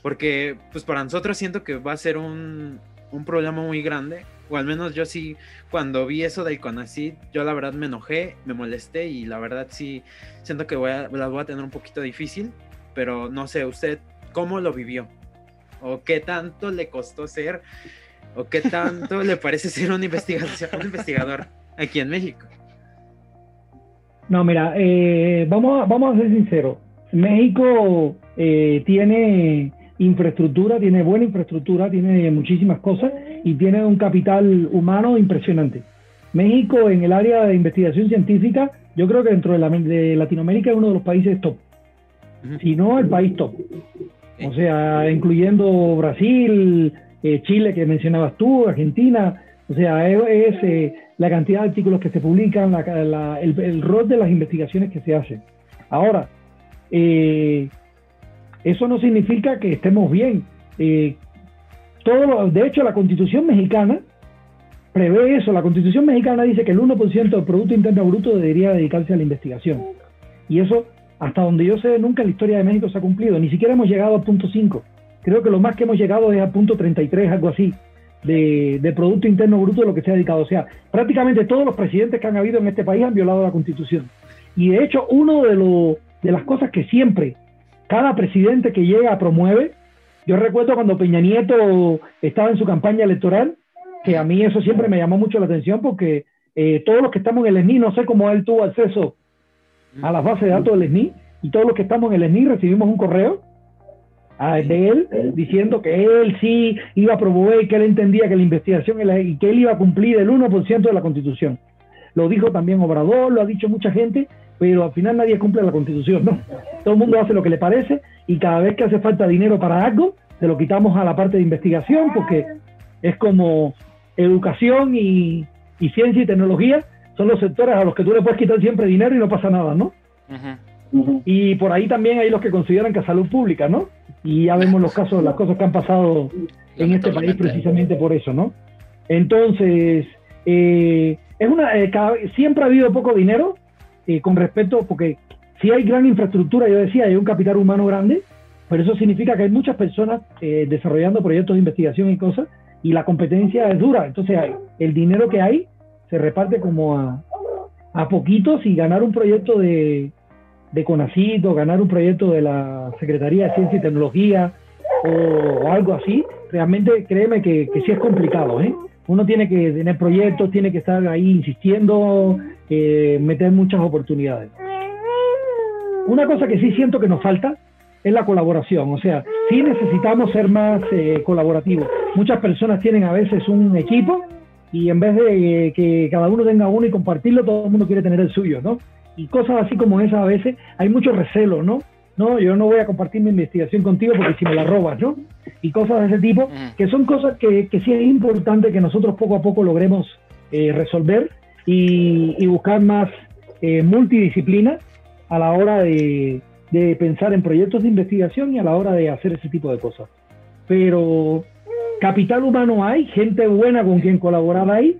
Porque pues para nosotros siento que va a ser un, un problema muy grande, o al menos yo sí, cuando vi eso del CONACYT, yo la verdad me enojé, me molesté y la verdad sí siento que voy a, las voy a tener un poquito difícil, pero no sé, usted cómo lo vivió, o qué tanto le costó ser, o qué tanto le parece ser un, investigación, un investigador aquí en México. No, mira, eh, vamos, vamos a ser sinceros. México eh, tiene infraestructura, tiene buena infraestructura, tiene muchísimas cosas y tiene un capital humano impresionante. México en el área de investigación científica, yo creo que dentro de, la, de Latinoamérica es uno de los países top, si no el país top. O sea, incluyendo Brasil, eh, Chile que mencionabas tú, Argentina, o sea, es, eh, la cantidad de artículos que se publican, la, el, el, rol de las investigaciones que se hacen. Ahora, eh, eso no significa que estemos bien. Eh, todo de hecho, la constitución mexicana prevé eso. La constitución mexicana dice que el 1% del Producto Interno Bruto debería dedicarse a la investigación. Y eso hasta donde yo sé, nunca en la historia de México se ha cumplido. Ni siquiera hemos llegado al punto 5. Creo que lo más que hemos llegado es al punto 33, algo así, de, Producto Interno Bruto de lo que se ha dedicado. O sea, prácticamente todos los presidentes que han habido en este país han violado la Constitución. Y de hecho, uno de, lo, de las cosas que siempre cada presidente que llega promueve, yo recuerdo cuando Peña Nieto estaba en su campaña electoral, que a mí eso siempre me llamó mucho la atención porque eh, todos los que estamos en el SNI, no sé cómo él tuvo acceso a las bases de datos del SNI, y todos los que estamos en el SNI recibimos un correo ah, de él diciendo que él sí iba a promover, que él entendía que la investigación y que él iba a cumplir el 1% de la constitución. Lo dijo también Obrador, lo ha dicho mucha gente, pero al final nadie cumple la constitución, ¿no? Todo el mundo hace lo que le parece y cada vez que hace falta dinero para algo, se lo quitamos a la parte de investigación porque es como educación y, ciencia y tecnología son los sectores a los que tú le puedes quitar siempre dinero y no pasa nada, ¿no? Y por ahí también hay los que consideran que salud pública, ¿no? Y ya vemos los casos, las cosas que han pasado en este país precisamente por eso, ¿no? Entonces, eh, es una, eh, siempre ha habido poco dinero eh, con respecto, porque si hay gran infraestructura, yo decía, hay un capital humano grande, pero eso significa que hay muchas personas eh, desarrollando proyectos de investigación y cosas, y la competencia es dura. Entonces, el dinero que hay se reparte como a, a poquitos y ganar un proyecto de, de o ganar un proyecto de la Secretaría de Ciencia y Tecnología o, algo así, realmente créeme que, que sí es complicado. ¿eh? Uno tiene que tener proyectos, tiene que estar ahí insistiendo, eh, meter muchas oportunidades. Una cosa que sí siento que nos falta es la colaboración, o sea, sí necesitamos ser más eh, colaborativos. Muchas personas tienen a veces un equipo y en vez de que cada uno tenga uno y compartirlo, todo el mundo quiere tener el suyo, ¿no? Y cosas así como esa a veces hay mucho recelo, ¿no? No, yo no voy a compartir mi investigación contigo porque si me la robas, ¿no? Y cosas de ese tipo, que son cosas que, que sí es importante que nosotros poco a poco logremos eh, resolver y, buscar más eh, multidisciplina a la hora de, pensar en proyectos de investigación y a la hora de hacer ese tipo de cosas. Pero capital humano hay, gente buena con quien colaborar hay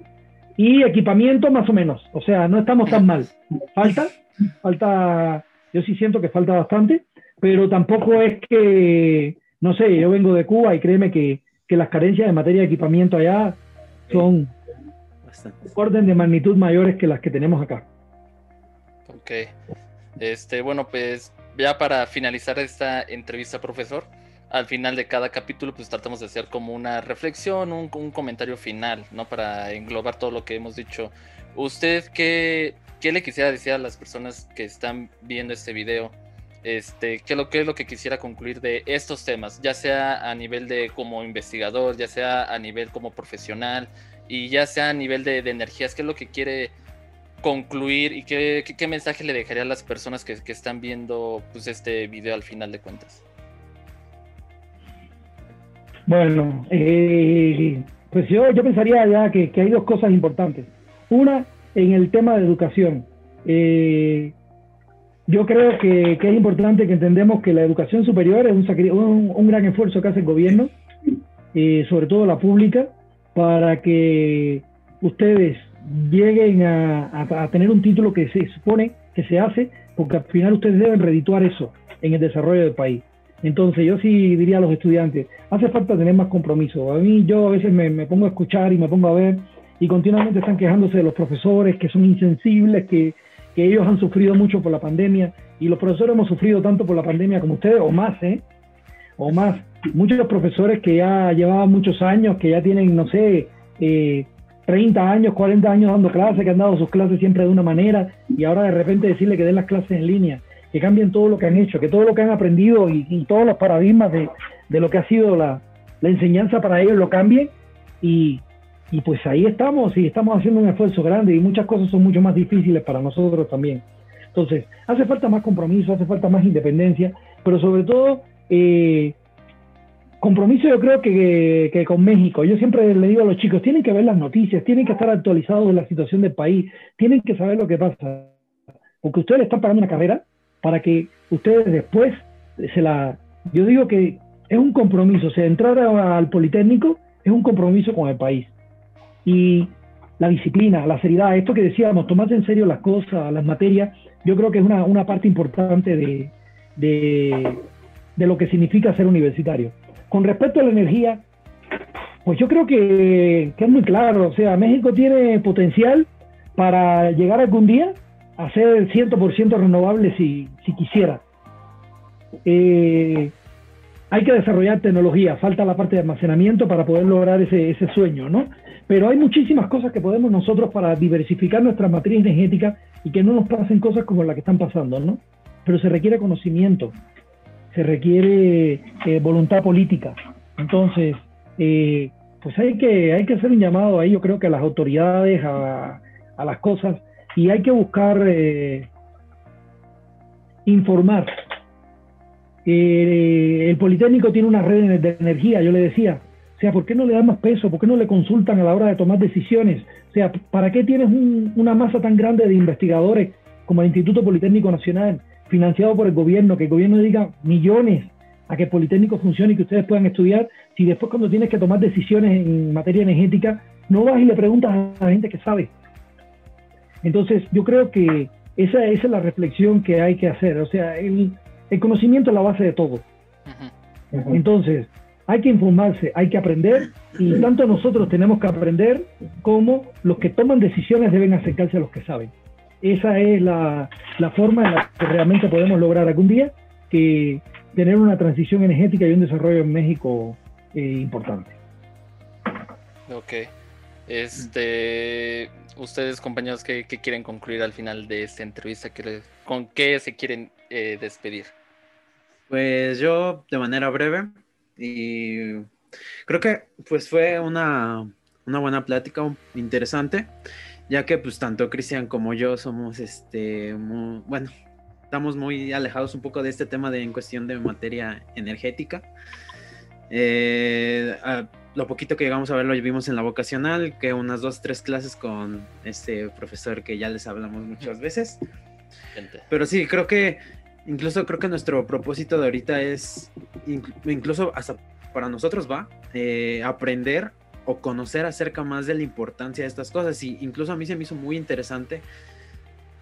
y equipamiento más o menos. O sea, no estamos tan mal. Falta, falta, yo sí siento que falta bastante, pero tampoco es que, no sé, yo vengo de Cuba y créeme que, que las carencias de materia de equipamiento allá son orden de magnitud mayores que las que tenemos acá. Ok. Este, bueno, pues ya para finalizar esta entrevista, profesor, al final de cada capítulo, pues tratamos de hacer como una reflexión, un, comentario final, ¿no? Para englobar todo lo que hemos dicho. ¿Usted qué, qué, le quisiera decir a las personas que están viendo este video? Este, ¿qué, lo, ¿Qué es lo que quisiera concluir de estos temas? Ya sea a nivel de como investigador, ya sea a nivel como profesional, y ya sea a nivel de, energías, ¿qué es lo que quiere concluir y qué, qué, mensaje le dejaría a las personas que, están viendo pues, este video al final de cuentas? Bueno, eh, pues yo, pensaría ya que, que, hay dos cosas importantes. Una, en el tema de educación. Eh, yo creo que, que, es importante que entendemos que la educación superior es un, un, gran esfuerzo que hace el gobierno, eh, sobre todo la pública, para que ustedes lleguen a, tener un título que se supone que se hace, porque al final ustedes deben redituar eso en el desarrollo del país. Entonces yo sí diría a los estudiantes, hace falta tener más compromiso. A mí yo a veces me, pongo a escuchar y me pongo a ver y continuamente están quejándose de los profesores que son insensibles, que, que ellos han sufrido mucho por la pandemia y los profesores hemos sufrido tanto por la pandemia como ustedes o más, ¿eh? O más muchos profesores que ya llevaban muchos años, que ya tienen, no sé, eh, 30 años, 40 años dando clases, que han dado sus clases siempre de una manera, y ahora de repente decirle que den las clases en línea, que cambien todo lo que han hecho, que todo lo que han aprendido y, todos los paradigmas de, de, lo que ha sido la, la, enseñanza para ellos lo cambien, y, y pues ahí estamos, y estamos haciendo un esfuerzo grande, y muchas cosas son mucho más difíciles para nosotros también. Entonces, hace falta más compromiso, hace falta más independencia, pero sobre todo eh, compromiso yo creo que, con México. Yo siempre le digo a los chicos, tienen que ver las noticias, tienen que estar actualizados de la situación del país, tienen que saber lo que pasa. Porque ustedes están pagando una carrera para que ustedes después se la... Yo digo que es un compromiso, o entrar al Politécnico es un compromiso con el país. Y la disciplina, la seriedad, esto que decíamos, tomarse en serio las cosas, las materias, yo creo que es una, una parte importante de, de, lo que significa ser universitario. Con respecto a la energía, pues yo creo que, que es muy claro, o sea, México tiene potencial para llegar algún día a ser 100% renovable si, si quisiera. Eh, hay que desarrollar tecnología, falta la parte de almacenamiento para poder lograr ese, ese sueño, ¿no? Pero hay muchísimas cosas que podemos nosotros para diversificar nuestra matriz energética y que no nos pasen cosas como las que están pasando, ¿no? Pero se requiere conocimiento, se requiere eh, voluntad política. Entonces, eh, pues hay que, hay que hacer un llamado ahí, yo creo que a las autoridades, a, a las cosas, y hay que buscar eh, informar eh, el Politécnico tiene una red de energía, yo le decía. O sea, ¿por qué no le dan más peso? ¿Por qué no le consultan a la hora de tomar decisiones? O sea, ¿para qué tienes una masa tan grande de investigadores como el Instituto Politécnico Nacional, financiado por el gobierno, que el gobierno diga millones a que el Politécnico funcione y que ustedes puedan estudiar, si después cuando tienes que tomar decisiones en materia energética, no vas y le preguntas a la gente que sabe? Entonces, yo creo que esa, esa es la reflexión que hay que hacer. O sea, el, el conocimiento es la base de todo. Entonces, hay que informarse, hay que aprender y tanto nosotros tenemos que aprender como los que toman decisiones deben acercarse a los que saben. Esa es la, forma en la que realmente podemos lograr algún día que tener una transición energética y un desarrollo en México eh, importante. Ok. Este, ustedes compañeros, ¿qué, quieren concluir al final de esta entrevista? ¿Con qué se quieren eh, despedir? Pues yo de manera breve y creo que pues fue una, buena plática interesante, ya que pues tanto Cristian como yo somos este, bueno, estamos muy alejados un poco de este tema de en cuestión de materia energética. Eh, lo poquito que llegamos a ver lo vimos en la vocacional, que unas dos, tres clases con este profesor que ya les hablamos muchas veces. Pero sí, creo que incluso creo que nuestro propósito de ahorita es, incluso hasta para nosotros va, eh, aprender o conocer acerca más de la importancia de estas cosas. Y incluso a mí se me hizo muy interesante,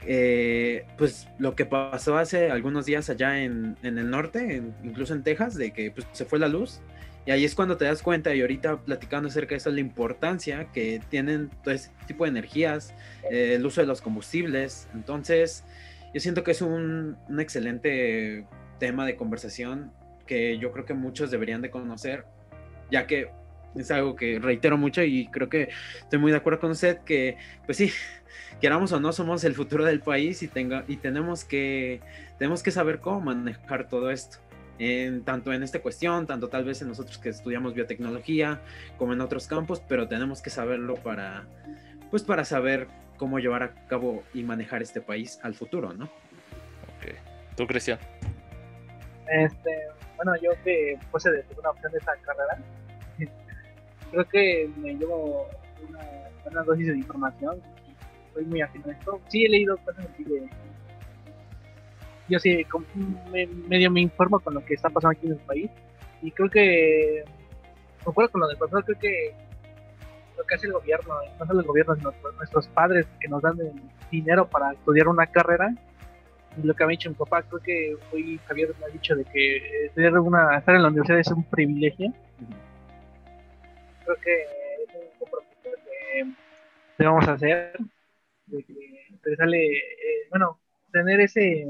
eh, pues lo que pasó hace algunos días allá en, el norte, incluso en Texas, de que pues, se fue la luz. Y ahí es cuando te das cuenta, y ahorita platicando acerca de eso, la importancia que tienen todo este tipo de energías, eh, el uso de los combustibles. Entonces, yo siento que es un, excelente tema de conversación que yo creo que muchos deberían de conocer, ya que es algo que reitero mucho y creo que estoy muy de acuerdo con usted que, pues sí, queramos o no, somos el futuro del país y, tenga, y tenemos, que, tenemos que saber cómo manejar todo esto. Tanto en esta cuestión, tanto tal vez en nosotros que estudiamos biotecnología, como en otros campos, pero tenemos que saberlo para, pues para saber cómo llevar a cabo y manejar este país al futuro, ¿no? Ok. ¿Tú, Cristian? Este, bueno, yo que puse de una opción de esta carrera, creo que me llevo una dosis de información. Soy muy afín a esto. Sí, he leído cosas así de. Yo sí, medio me informo con lo que está pasando aquí en el país. Y creo que. Concuerdo con lo del profesor, creo que lo que hace el gobierno, no solo el gobierno, sino nuestros padres que nos dan dinero para estudiar una carrera. Y lo que me ha dicho mi papá, creo que hoy Javier me ha dicho de que estudiar una, estar en la universidad es un privilegio. Creo que es un compromiso que debemos hacer, de que sale, eh, bueno, tener ese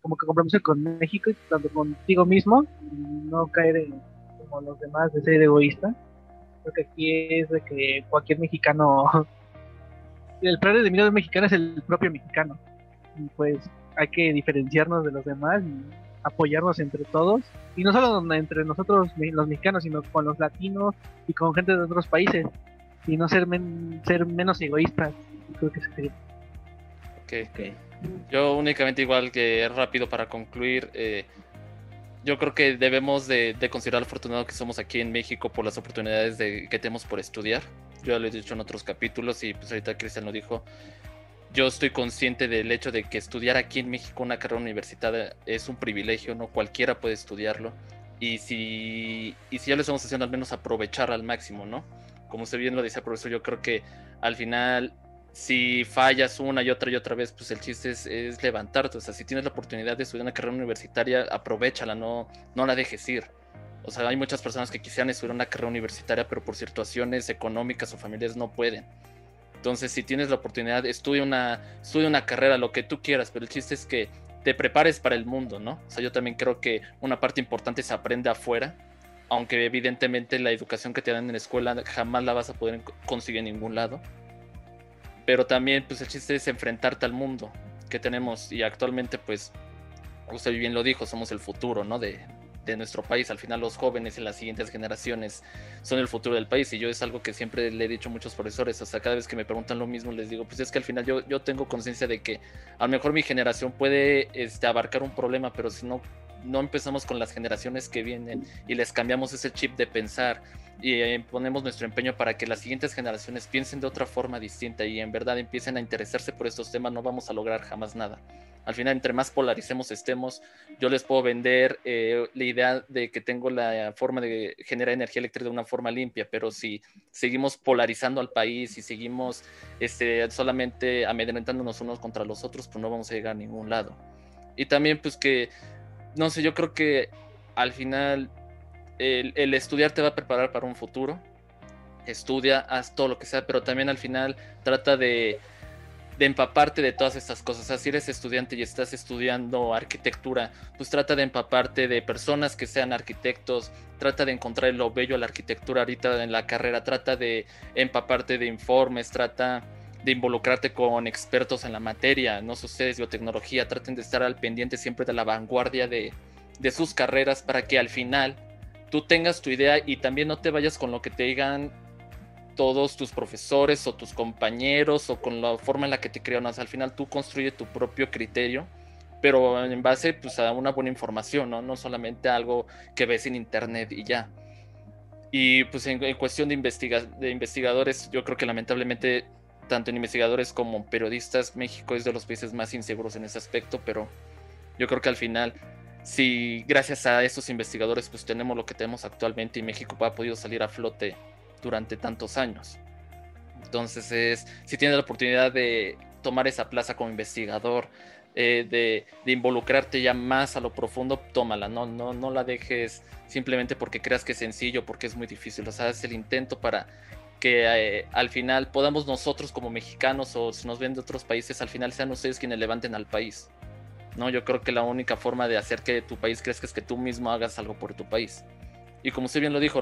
como que compromiso con México y tanto contigo mismo, no caer en, como los demás de ser egoísta Creo que aquí es de que cualquier mexicano. El padre de mirada mexicano es el propio mexicano. Y pues hay que diferenciarnos de los demás y apoyarnos entre todos. Y no solo entre nosotros los mexicanos, sino con los latinos y con gente de otros países. Y no ser, ser menos egoístas. Creo que sería. Ok. okay. Yo únicamente igual que rápido para concluir. Eh, yo creo que debemos de, considerar lo afortunado que somos aquí en México por las oportunidades de, que tenemos por estudiar. Yo ya lo he dicho en otros capítulos y pues ahorita Cristian lo dijo. Yo estoy consciente del hecho de que estudiar aquí en México una carrera universitaria es un privilegio, no cualquiera puede estudiarlo. Y si, y si ya lo estamos haciendo, al menos aprovechar al máximo, ¿no? como usted bien lo dice, profesor, yo creo que al final si fallas una y otra y otra vez, pues el chiste es, levantarte. O sea, si tienes la oportunidad de estudiar una carrera universitaria, aprovechala, no, no la dejes ir. O sea, hay muchas personas que quisieran estudiar una carrera universitaria, pero por situaciones económicas o familiares no pueden. Entonces, si tienes la oportunidad, estudia una, estudia una carrera, lo que tú quieras, pero el chiste es que te prepares para el mundo, ¿no? O sea, yo también creo que una parte importante se aprende afuera, aunque evidentemente la educación que te dan en la escuela jamás la vas a poder conseguir en ningún lado pero también pues el chiste es enfrentarte al mundo que tenemos y actualmente pues usted bien lo dijo, somos el futuro, ¿no? De, de nuestro país. Al final los jóvenes y las siguientes generaciones son el futuro del país y yo es algo que siempre le he dicho a muchos profesores, sea, cada vez que me preguntan lo mismo les digo, pues es que al final yo, yo tengo conciencia de que a lo mejor mi generación puede este, abarcar un problema, pero si no, no empezamos con las generaciones que vienen y les cambiamos ese chip de pensar y eh, ponemos nuestro empeño para que las siguientes generaciones piensen de otra forma distinta y en verdad empiecen a interesarse por estos temas, no vamos a lograr jamás nada. Al final, entre más polaricemos estemos, yo les puedo vender eh, la idea de que tengo la forma de generar energía eléctrica de una forma limpia, pero si seguimos polarizando al país y seguimos este, solamente amedrentándonos unos contra los otros, pues no vamos a llegar a ningún lado. Y también, pues que, no sé, yo creo que al final el, estudiar te va a preparar para un futuro. Estudia, haz todo lo que sea, pero también al final trata de, empaparte de todas estas cosas. O sea, si eres estudiante y estás estudiando arquitectura, pues trata de empaparte de personas que sean arquitectos, trata de encontrar lo bello a la arquitectura ahorita en la carrera, trata de empaparte de informes, trata de involucrarte con expertos en la materia, no ustedes, biotecnología, traten de estar al pendiente siempre de la vanguardia de, de sus carreras para que al final tú tengas tu idea y también no te vayas con lo que te digan todos tus profesores o tus compañeros o con la forma en la que te crean. al final tú construyes tu propio criterio, pero en base pues, a una buena información, ¿no? No solamente algo que ves en internet y ya. Y pues en, cuestión de, de investigadores, yo creo que lamentablemente tanto en investigadores como periodistas, México es de los países más inseguros en ese aspecto, pero yo creo que al final si gracias a estos investigadores pues tenemos lo que tenemos actualmente y México ha podido salir a flote durante tantos años. Entonces es, si tienes la oportunidad de tomar esa plaza como investigador, eh, de, involucrarte ya más a lo profundo, tómala, no, no, no la dejes simplemente porque creas que es sencillo, porque es muy difícil, o sea, es el intento para que eh, al final podamos nosotros como mexicanos o si nos ven de otros países, al final sean ustedes quienes levanten al país. ¿No? Yo creo que la única forma de hacer que tu país crezca es que tú mismo hagas algo por tu país. Y como usted bien lo dijo,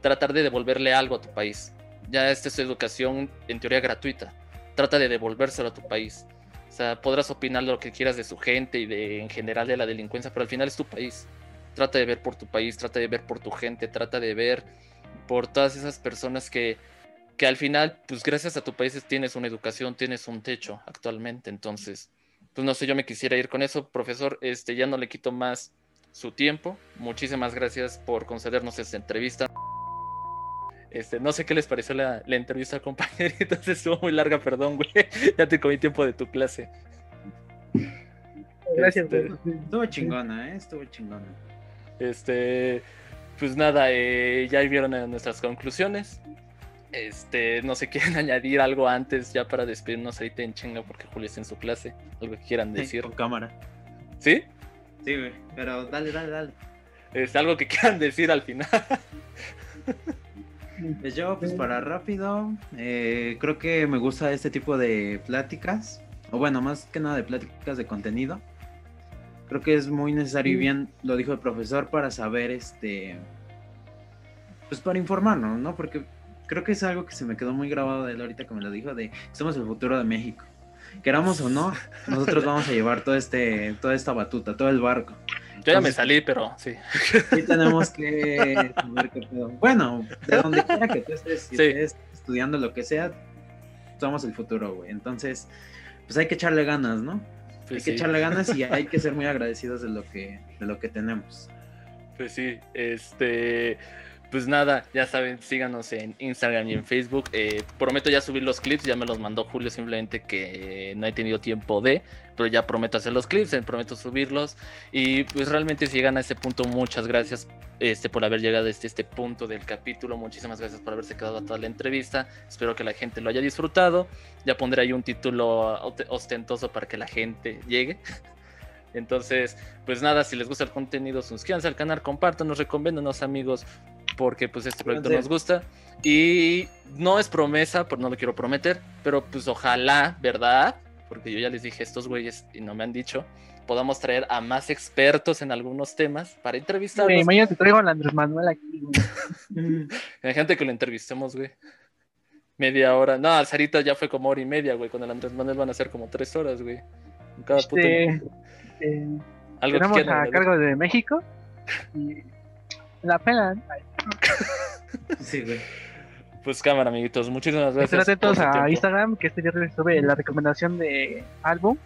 tratar de devolverle algo a tu país. Ya esta es educación en teoría gratuita. Trata de devolvérselo a tu país. O sea, podrás opinar lo que quieras de su gente y de en general de la delincuencia, pero al final es tu país. Trata de ver por tu país, trata de ver por tu gente, trata de ver por todas esas personas que, que al final, pues gracias a tu país tienes una educación, tienes un techo actualmente. Entonces, pues no sé, yo me quisiera ir con eso, profesor, este, ya no le quito más su tiempo. Muchísimas gracias por concedernos esta entrevista. Este, no sé qué les pareció la, entrevista, compañerita. Estuvo muy larga, perdón, güey. Ya te comí tiempo de tu clase. Gracias, este, Estuvo chingona, ¿eh? Estuvo chingona. Este, pues nada, eh, ya vieron nuestras conclusiones. Este, no sé, quieren añadir algo antes ya para despedirnos ahorita en chinga porque Julio está en su clase. Algo que quieran decir. con cámara. ¿Sí? Sí, güey. Pero dale, dale, dale. Es algo que quieran decir al final. Pues yo, pues para rápido, eh, creo que me gusta este tipo de pláticas, o bueno, más que nada de pláticas de contenido. Creo que es muy necesario y bien lo dijo el profesor para saber, este, pues para informarnos, ¿no? Porque creo que es algo que se me quedó muy grabado de él ahorita que me lo dijo, de somos el futuro de México. Queramos o no, nosotros vamos a llevar todo este, toda esta batuta, todo el barco. Yo ya me salí, pero sí. Sí tenemos que saber qué pedo. Bueno, de donde quiera que tú estés, si estés estudiando lo que sea, somos el futuro, güey. Entonces, pues hay que echarle ganas, ¿no? Pues hay que echarle ganas y hay que ser muy agradecidos de lo que, de lo que tenemos. Pues sí, este pues nada, ya saben, síganos en Instagram y en Facebook. Eh, prometo ya subir los clips, ya me los mandó Julio, simplemente que no he tenido tiempo de, pero ya prometo hacer los clips, eh, prometo subirlos. Y pues realmente si llegan a este punto, muchas gracias este, por haber llegado a este, este punto del capítulo. Muchísimas gracias por haberse quedado a toda la entrevista. Espero que la gente lo haya disfrutado. Ya pondré ahí un título ostentoso para que la gente llegue. Entonces, pues nada, si les gusta el contenido, suscríbanse al canal, compártanos, recomiéndanos amigos, porque pues este proyecto nos gusta. Y no es promesa, pues no lo quiero prometer, pero pues ojalá, ¿verdad? Porque yo ya les dije a estos güeyes y no me han dicho, podamos traer a más expertos en algunos temas para entrevistarlos. mañana te traigo a Andrés Manuel aquí, güey. gente que lo entrevistemos, güey. Media hora. No, al Sarita ya fue como hora y media, güey. Con el Andrés Manuel van a ser como tres horas, güey. Cada este, eh, tenemos a cargo de México y la pelan. sí, güey. Pues cámara, amiguitos, muchísimas gracias. Estén atentos a Instagram, que este viernes sube la recomendación de álbum,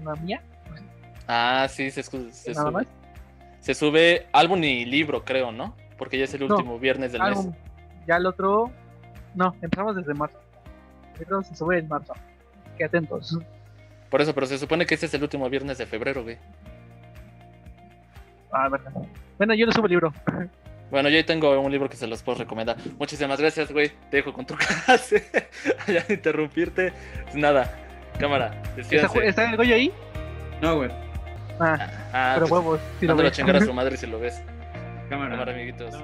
una mía. Ah, sí, se, se sube. Se sube álbum y libro, creo, ¿no? Porque ya es el último viernes del mes. Ya el otro, no, empezamos desde marzo. El otro se sube en marzo. Qué atentos. Por eso, pero se supone que este es el último viernes de febrero, güey. Ah, verdad. Bueno, yo no subo libro. Bueno, yo ahí tengo un libro que se los puedo recomendar. Muchísimas gracias, güey. Te dejo con tu clase. ya interrumpirte. Pues nada, cámara. ¿Está, el Goyo ahí? No, güey. Ah, ah pero pues, huevos. Si lo a chingar a su madre si lo ves. Cámara. Cámara, amiguitos.